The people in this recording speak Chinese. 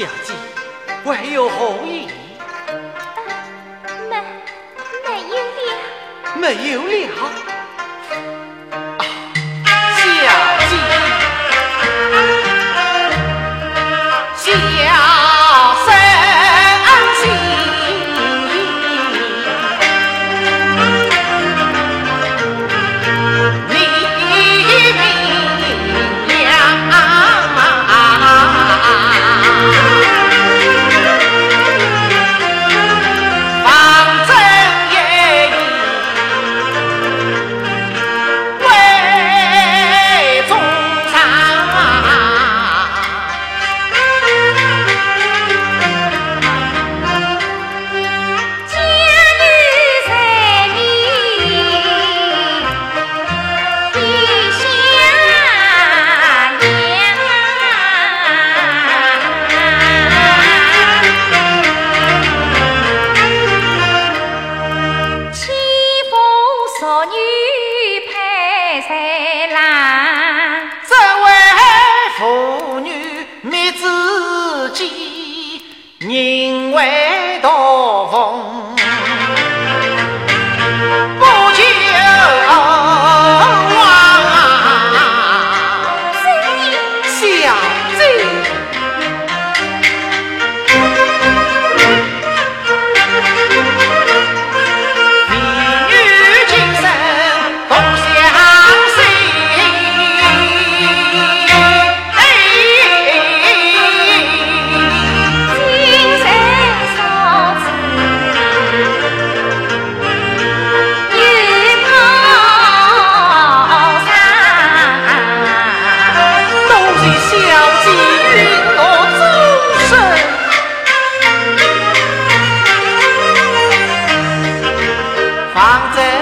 小姐还有何意没没有了。没有了。在。